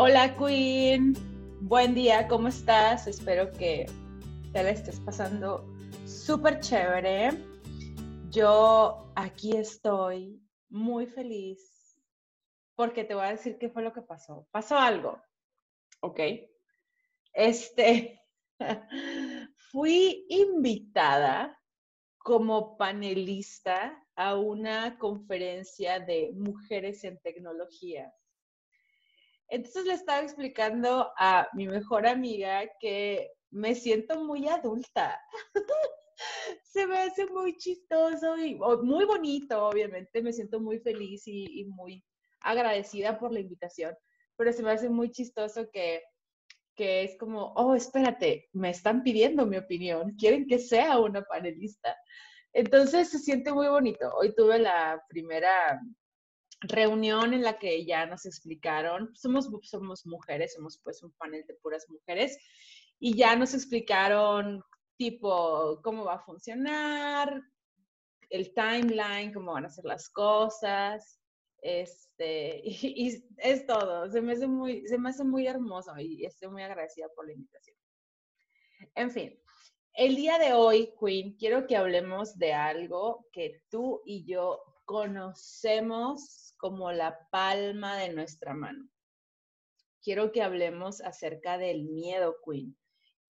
Hola Queen, buen día, ¿cómo estás? Espero que te la estés pasando súper chévere. Yo aquí estoy muy feliz porque te voy a decir qué fue lo que pasó. Pasó algo, ¿ok? Este, fui invitada como panelista a una conferencia de mujeres en tecnología. Entonces le estaba explicando a mi mejor amiga que me siento muy adulta. Se me hace muy chistoso y muy bonito, obviamente. Me siento muy feliz y, muy agradecida por la invitación, pero se me hace muy chistoso que, que es como, oh, espérate, me están pidiendo mi opinión, quieren que sea una panelista. Entonces se siente muy bonito. Hoy tuve la primera reunión en la que ya nos explicaron, somos, somos mujeres, somos pues un panel de puras mujeres, y ya nos explicaron tipo cómo va a funcionar, el timeline, cómo van a ser las cosas, este, y, es todo, se me, hace muy, se me hace muy hermoso y estoy muy agradecida por la invitación. En fin, el día de hoy, Queen, quiero que hablemos de algo que tú y yo conocemos como la palma de nuestra mano. Quiero que hablemos acerca del miedo, Queen.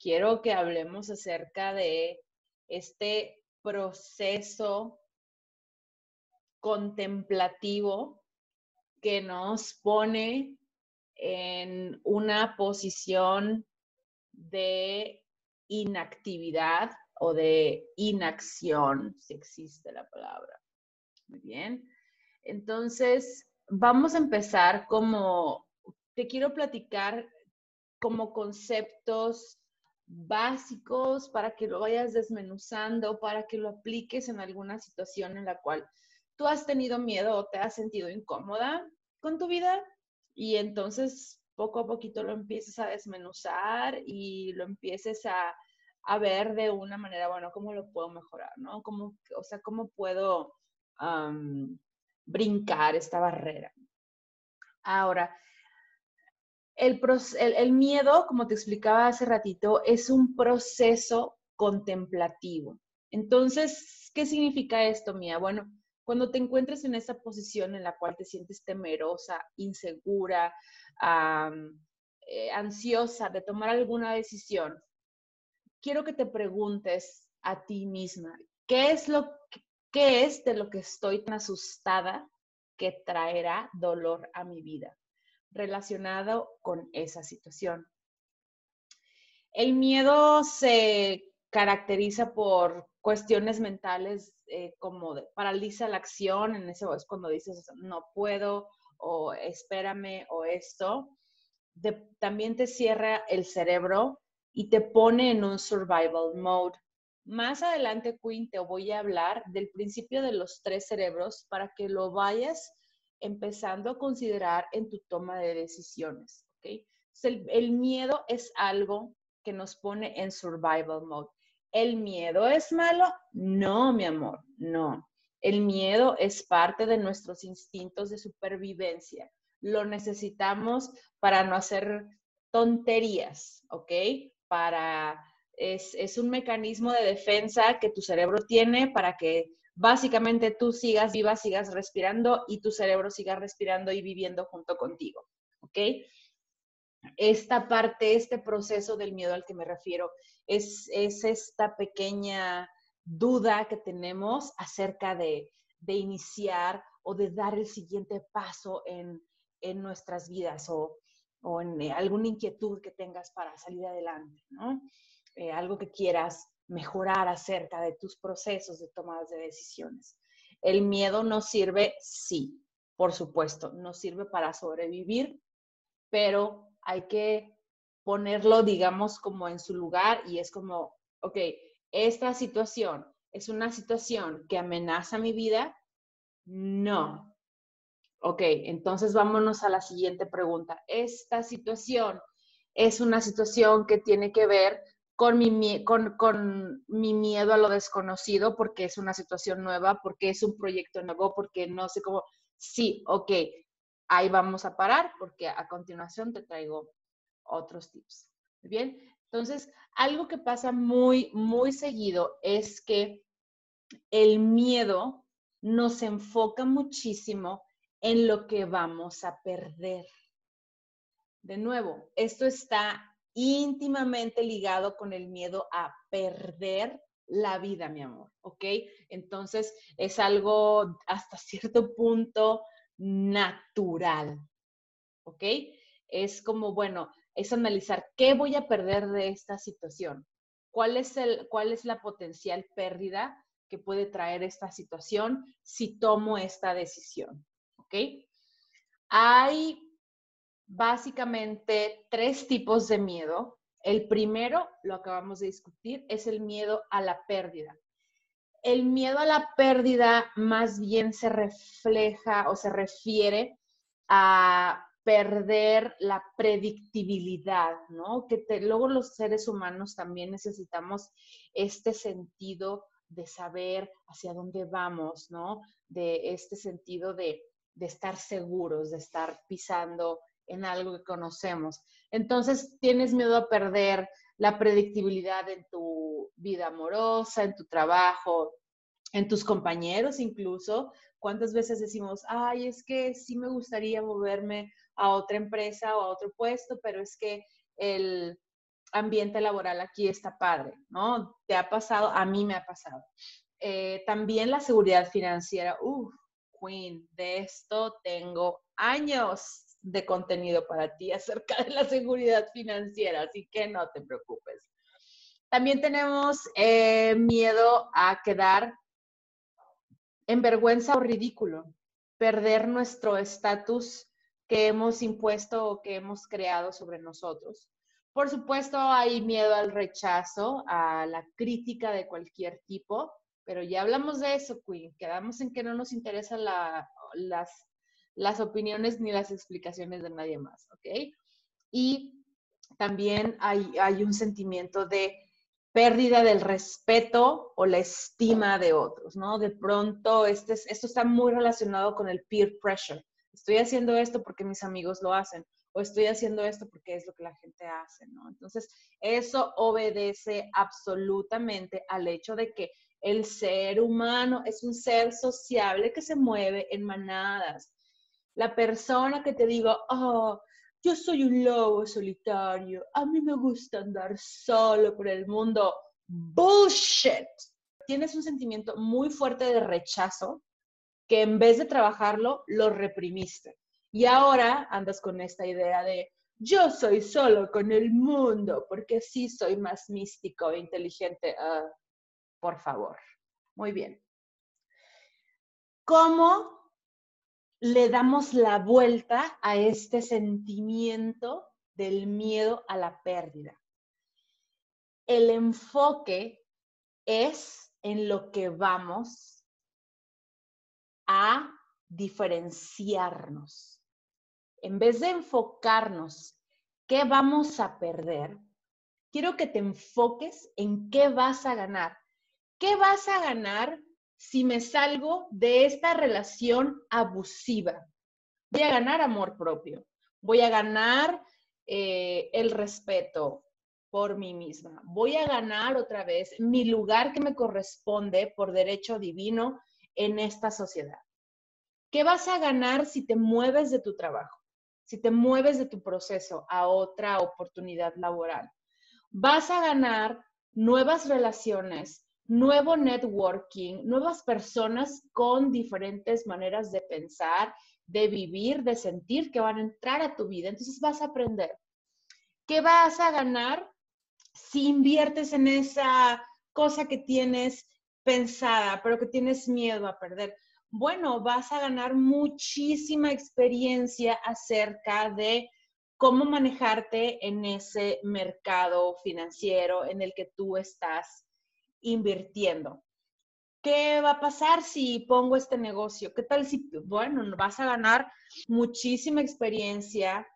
Quiero que hablemos acerca de este proceso contemplativo que nos pone en una posición de inactividad o de inacción, si existe la palabra. Muy bien. Entonces, vamos a empezar como, te quiero platicar como conceptos básicos para que lo vayas desmenuzando, para que lo apliques en alguna situación en la cual tú has tenido miedo o te has sentido incómoda con tu vida y entonces poco a poquito lo empieces a desmenuzar y lo empieces a, ver de una manera, bueno, ¿cómo lo puedo mejorar? ¿no? ¿Cómo, o sea, ¿cómo puedo brincar esta barrera. Ahora, el, miedo, como te explicaba hace ratito, es un proceso contemplativo. Entonces, ¿qué significa esto, Mía? Bueno, cuando te encuentres en esa posición en la cual te sientes temerosa, insegura, eh, ansiosa de tomar alguna decisión, quiero que te preguntes a ti misma, ¿qué es lo ¿Qué es de lo que estoy tan asustada que traerá dolor a mi vida relacionado con esa situación? El miedo se caracteriza por cuestiones mentales eh, como paraliza la acción, en ese es cuando dices no puedo o espérame o esto. también te cierra el cerebro y te pone en un survival mode. Más adelante, Queen, te voy a hablar del principio de los tres cerebros para que lo vayas empezando a considerar en tu toma de decisiones. ¿okay? El, el miedo es algo que nos pone en survival mode. ¿El miedo es malo? No, mi amor, no. El miedo es parte de nuestros instintos de supervivencia. Lo necesitamos para no hacer tonterías, ¿ok? Para es, un mecanismo de defensa que tu cerebro tiene para que básicamente tú sigas viva, sigas respirando y tu cerebro siga respirando y viviendo junto contigo. ¿Ok? Esta parte, este proceso del miedo al que me refiero, es, esta pequeña duda que tenemos acerca de, iniciar o de dar el siguiente paso en, nuestras vidas o, o en alguna inquietud que tengas para salir adelante, ¿no? Eh, algo que quieras mejorar acerca de tus procesos de tomadas de decisiones. El miedo no sirve, sí, por supuesto, no sirve para sobrevivir, pero hay que ponerlo, digamos, como en su lugar y es como, ok, esta situación es una situación que amenaza mi vida. No. Ok, entonces vámonos a la siguiente pregunta. Esta situación es una situación que tiene que ver con mi, con, con mi miedo a lo desconocido, porque es una situación nueva, porque es un proyecto nuevo, porque no sé cómo. Sí, ok. ahí vamos a parar porque a continuación te traigo otros tips. Bien, entonces, algo que pasa muy, muy seguido es que el miedo nos enfoca muchísimo en lo que vamos a perder. De nuevo, esto está íntimamente ligado con el miedo a perder la vida, mi amor, ¿ok? Entonces, es algo hasta cierto punto natural, ¿ok? Es como, bueno, es analizar qué voy a perder de esta situación, cuál es, el, cuál es la potencial pérdida que puede traer esta situación si tomo esta decisión, ¿ok? Hay básicamente tres tipos de miedo. El primero, lo acabamos de discutir, es el miedo a la pérdida. El miedo a la pérdida más bien se refleja o se refiere a perder la predictibilidad, ¿no? Que luego los seres humanos también necesitamos este sentido de saber hacia dónde vamos, ¿no? De este sentido de, de estar seguros, de estar pisando en algo que conocemos. Entonces, tienes miedo a perder la predictibilidad en tu vida amorosa, en tu trabajo, en tus compañeros incluso. ¿Cuántas veces decimos, ay, es que sí me gustaría moverme a otra empresa o a otro puesto, pero es que el ambiente laboral aquí está padre, ¿no? ¿Te ha pasado? A mí me ha pasado. Eh, también la seguridad financiera, uff, Queen, de esto tengo años de contenido para ti acerca de la seguridad financiera, así que no te preocupes. También tenemos eh, miedo a quedar en vergüenza o ridículo, perder nuestro estatus que hemos impuesto o que hemos creado sobre nosotros. Por supuesto, hay miedo al rechazo, a la crítica de cualquier tipo, pero ya hablamos de eso, Queen. Quedamos en que no nos interesan las, las opiniones ni las explicaciones de nadie más, ¿ok? Y también hay, hay un sentimiento de pérdida del respeto o la estima de otros, ¿no? De pronto, este, esto está muy relacionado con el peer pressure estoy haciendo esto porque mis amigos lo hacen o estoy haciendo esto porque es lo que la gente hace, ¿no? Entonces, eso obedece absolutamente al hecho de que el ser humano es un ser sociable que se mueve en manadas. La persona que te diga, oh, yo soy un lobo solitario, a mí me gusta andar solo por el mundo, bullshit. Tienes un sentimiento muy fuerte de rechazo que en vez de trabajarlo, lo reprimiste. Y ahora andas con esta idea de yo soy solo con el mundo porque sí soy más místico e inteligente. Ah, por favor. Muy bien. ¿Cómo le damos la vuelta a este sentimiento del miedo a la pérdida? El enfoque es en lo que vamos a diferenciarnos. En vez de enfocarnos qué vamos a perder, quiero que te enfoques en qué vas a ganar. ¿Qué vas a ganar si me salgo de esta relación abusiva? Voy a ganar amor propio, voy a ganar eh, el respeto por mí misma, voy a ganar otra vez mi lugar que me corresponde por derecho divino en esta sociedad. ¿Qué vas a ganar si te mueves de tu trabajo? Si te mueves de tu proceso a otra oportunidad laboral. Vas a ganar nuevas relaciones, nuevo networking, nuevas personas con diferentes maneras de pensar, de vivir, de sentir que van a entrar a tu vida. Entonces vas a aprender. ¿Qué vas a ganar si inviertes en esa cosa que tienes pensada, pero que tienes miedo a perder. Bueno, vas a ganar muchísima experiencia acerca de cómo manejarte en ese mercado financiero en el que tú estás invirtiendo. ¿Qué va a pasar si pongo este negocio? ¿Qué tal si, bueno, vas a ganar muchísima experiencia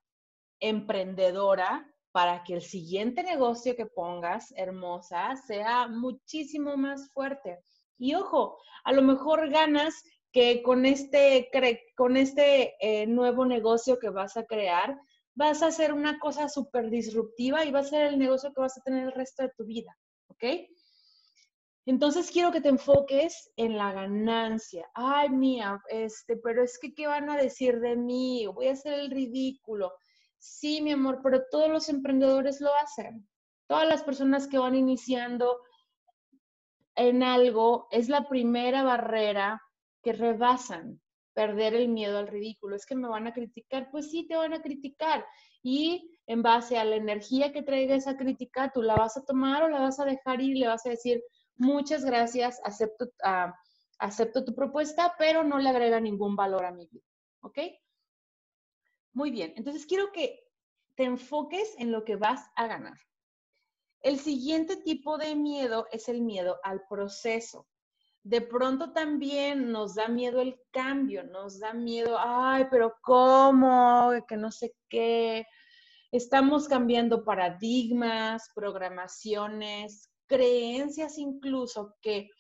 emprendedora para que el siguiente negocio que pongas, hermosa, sea muchísimo más fuerte. Y ojo, a lo mejor ganas que con este, con este eh, nuevo negocio que vas a crear, vas a hacer una cosa súper disruptiva y va a ser el negocio que vas a tener el resto de tu vida, ¿ok? Entonces quiero que te enfoques en la ganancia. Ay, mía, este, pero es que ¿qué van a decir de mí? Voy a hacer el ridículo. Sí, mi amor, pero todos los emprendedores lo hacen. Todas las personas que van iniciando en algo es la primera barrera que rebasan perder el miedo al ridículo. Es que me van a criticar, pues sí, te van a criticar. Y en base a la energía que traiga esa crítica, tú la vas a tomar o la vas a dejar ir y le vas a decir, muchas gracias, acepto, uh, acepto tu propuesta, pero no le agrega ningún valor a mi vida. ¿Ok? Muy bien, entonces quiero que te enfoques en lo que vas a ganar. El siguiente tipo de miedo es el miedo al proceso. De pronto también nos da miedo el cambio, nos da miedo, ay, pero ¿cómo? Que no sé qué. Estamos cambiando paradigmas, programaciones, creencias incluso que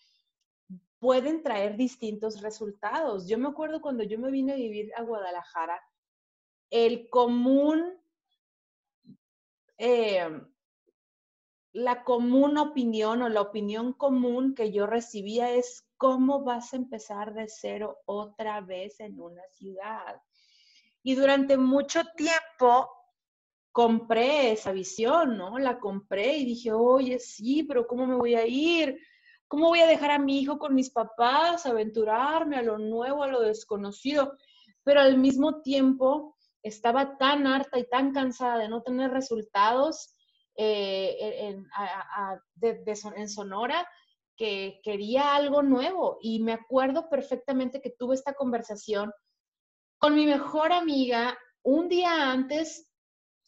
pueden traer distintos resultados. Yo me acuerdo cuando yo me vine a vivir a Guadalajara, el común, eh, la común opinión o la opinión común que yo recibía es cómo vas a empezar de cero otra vez en una ciudad. Y durante mucho tiempo compré esa visión, ¿no? La compré y dije, oye, sí, pero ¿cómo me voy a ir? ¿Cómo voy a dejar a mi hijo con mis papás, aventurarme a lo nuevo, a lo desconocido? Pero al mismo tiempo estaba tan harta y tan cansada de no tener resultados eh, en, Sonora que quería algo nuevo. Y me acuerdo perfectamente que tuve esta conversación con mi mejor amiga un día antes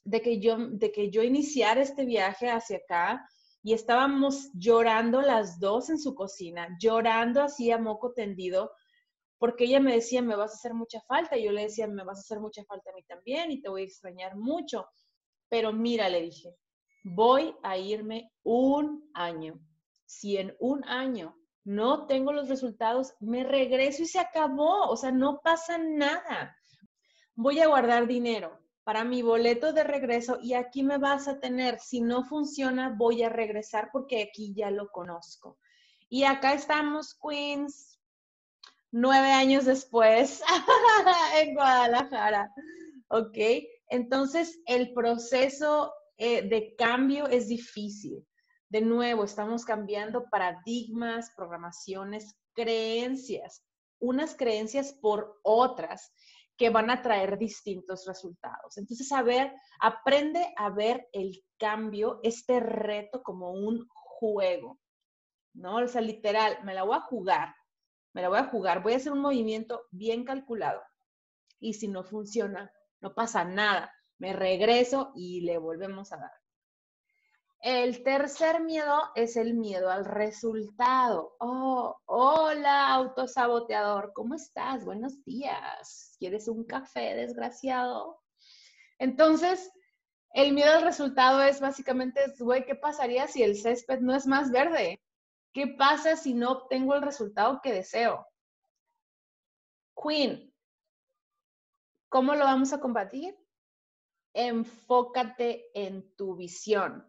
de que yo, de que yo iniciara este viaje hacia acá y estábamos llorando las dos en su cocina, llorando así a moco tendido, porque ella me decía, me vas a hacer mucha falta, y yo le decía, me vas a hacer mucha falta a mí también y te voy a extrañar mucho. Pero mira, le dije, voy a irme un año. Si en un año no tengo los resultados, me regreso y se acabó. O sea, no pasa nada. Voy a guardar dinero para mi boleto de regreso y aquí me vas a tener. Si no funciona, voy a regresar porque aquí ya lo conozco. Y acá estamos, Queens, nueve años después, en Guadalajara. ¿Ok? Entonces, el proceso eh, de cambio es difícil. De nuevo, estamos cambiando paradigmas, programaciones, creencias, unas creencias por otras que van a traer distintos resultados. Entonces, a ver, aprende a ver el cambio, este reto como un juego, ¿no? O sea, literal, me la voy a jugar, me la voy a jugar, voy a hacer un movimiento bien calculado. Y si no funciona, no pasa nada me regreso y le volvemos a dar. El tercer miedo es el miedo al resultado. Oh, hola, autosaboteador, ¿cómo estás? Buenos días. ¿Quieres un café, desgraciado? Entonces, el miedo al resultado es básicamente, güey, ¿qué pasaría si el césped no es más verde? ¿Qué pasa si no obtengo el resultado que deseo? Queen, ¿cómo lo vamos a combatir? enfócate en tu visión.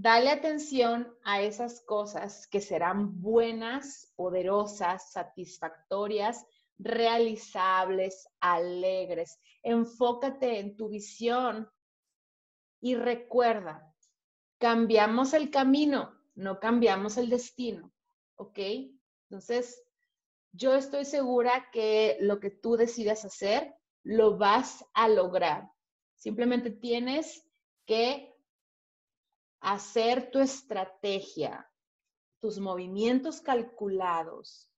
Dale atención a esas cosas que serán buenas, poderosas, satisfactorias, realizables, alegres. Enfócate en tu visión y recuerda, cambiamos el camino, no cambiamos el destino, ¿ok? Entonces, yo estoy segura que lo que tú decidas hacer, lo vas a lograr. Simplemente tienes que hacer tu estrategia, tus movimientos calculados,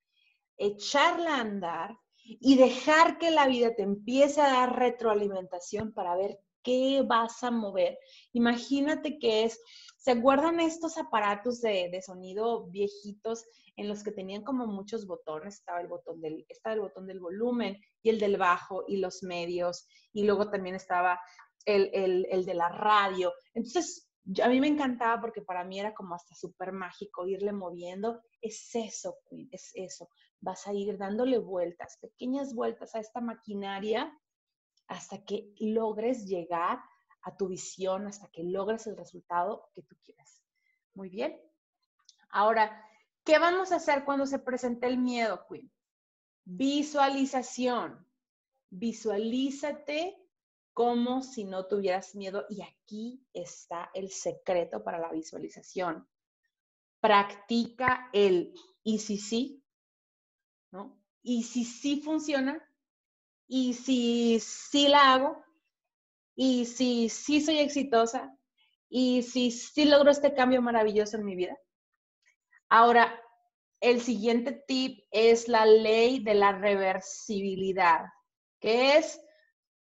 echarla a andar y dejar que la vida te empiece a dar retroalimentación para ver qué vas a mover. Imagínate que es, ¿se acuerdan estos aparatos de, sonido viejitos en los que tenían como muchos botones? Estaba el botón del, estaba el botón del volumen y el del bajo y los medios y luego también estaba el, el de la radio. Entonces, a mí me encantaba porque para mí era como hasta súper mágico irle moviendo. Es eso, Queen, es eso. Vas a ir dándole vueltas, pequeñas vueltas a esta maquinaria hasta que logres llegar a tu visión, hasta que logres el resultado que tú quieres. Muy bien. Ahora, ¿qué vamos a hacer cuando se presente el miedo, Queen? Visualización. Visualízate como si no tuvieras miedo y aquí está el secreto para la visualización. Practica el y si sí. Y si sí funciona, y si sí la hago, y si sí soy exitosa, y si sí logro este cambio maravilloso en mi vida. Ahora, el siguiente tip es la ley de la reversibilidad, que es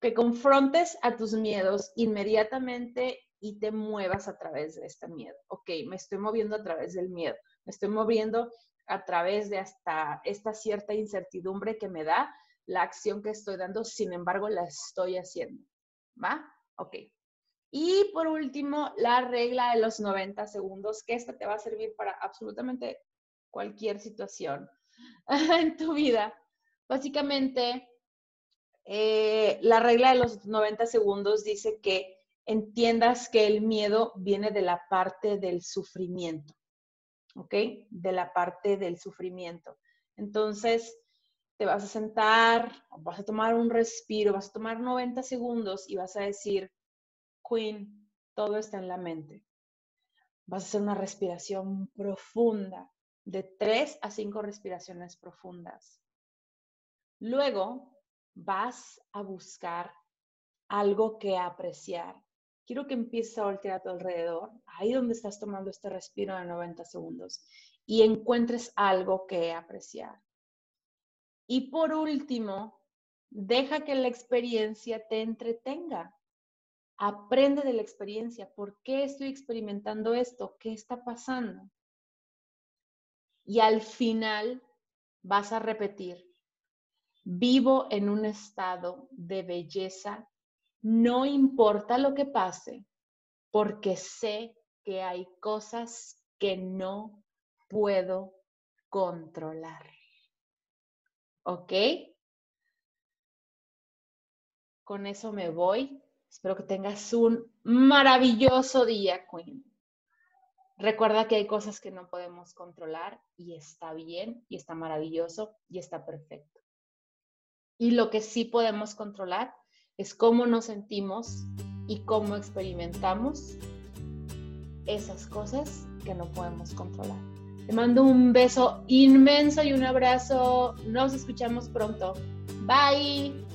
que confrontes a tus miedos inmediatamente y te muevas a través de este miedo. Ok, me estoy moviendo a través del miedo, me estoy moviendo a través de hasta esta cierta incertidumbre que me da la acción que estoy dando, sin embargo, la estoy haciendo. ¿Va? Ok. Y por último, la regla de los 90 segundos, que esta te va a servir para absolutamente cualquier situación en tu vida. Básicamente, eh, la regla de los 90 segundos dice que entiendas que el miedo viene de la parte del sufrimiento, ¿ok? De la parte del sufrimiento. Entonces, te vas a sentar, vas a tomar un respiro, vas a tomar 90 segundos y vas a decir, Queen, todo está en la mente. Vas a hacer una respiración profunda, de 3 a 5 respiraciones profundas. Luego vas a buscar algo que apreciar. Quiero que empieces a voltear a tu alrededor, ahí donde estás tomando este respiro de 90 segundos, y encuentres algo que apreciar. Y por último, deja que la experiencia te entretenga. Aprende de la experiencia. ¿Por qué estoy experimentando esto? ¿Qué está pasando? Y al final vas a repetir, vivo en un estado de belleza, no importa lo que pase, porque sé que hay cosas que no puedo controlar. ¿Ok? Con eso me voy. Espero que tengas un maravilloso día, Queen. Recuerda que hay cosas que no podemos controlar y está bien y está maravilloso y está perfecto. Y lo que sí podemos controlar es cómo nos sentimos y cómo experimentamos esas cosas que no podemos controlar. Te mando un beso inmenso y un abrazo. Nos escuchamos pronto. Bye.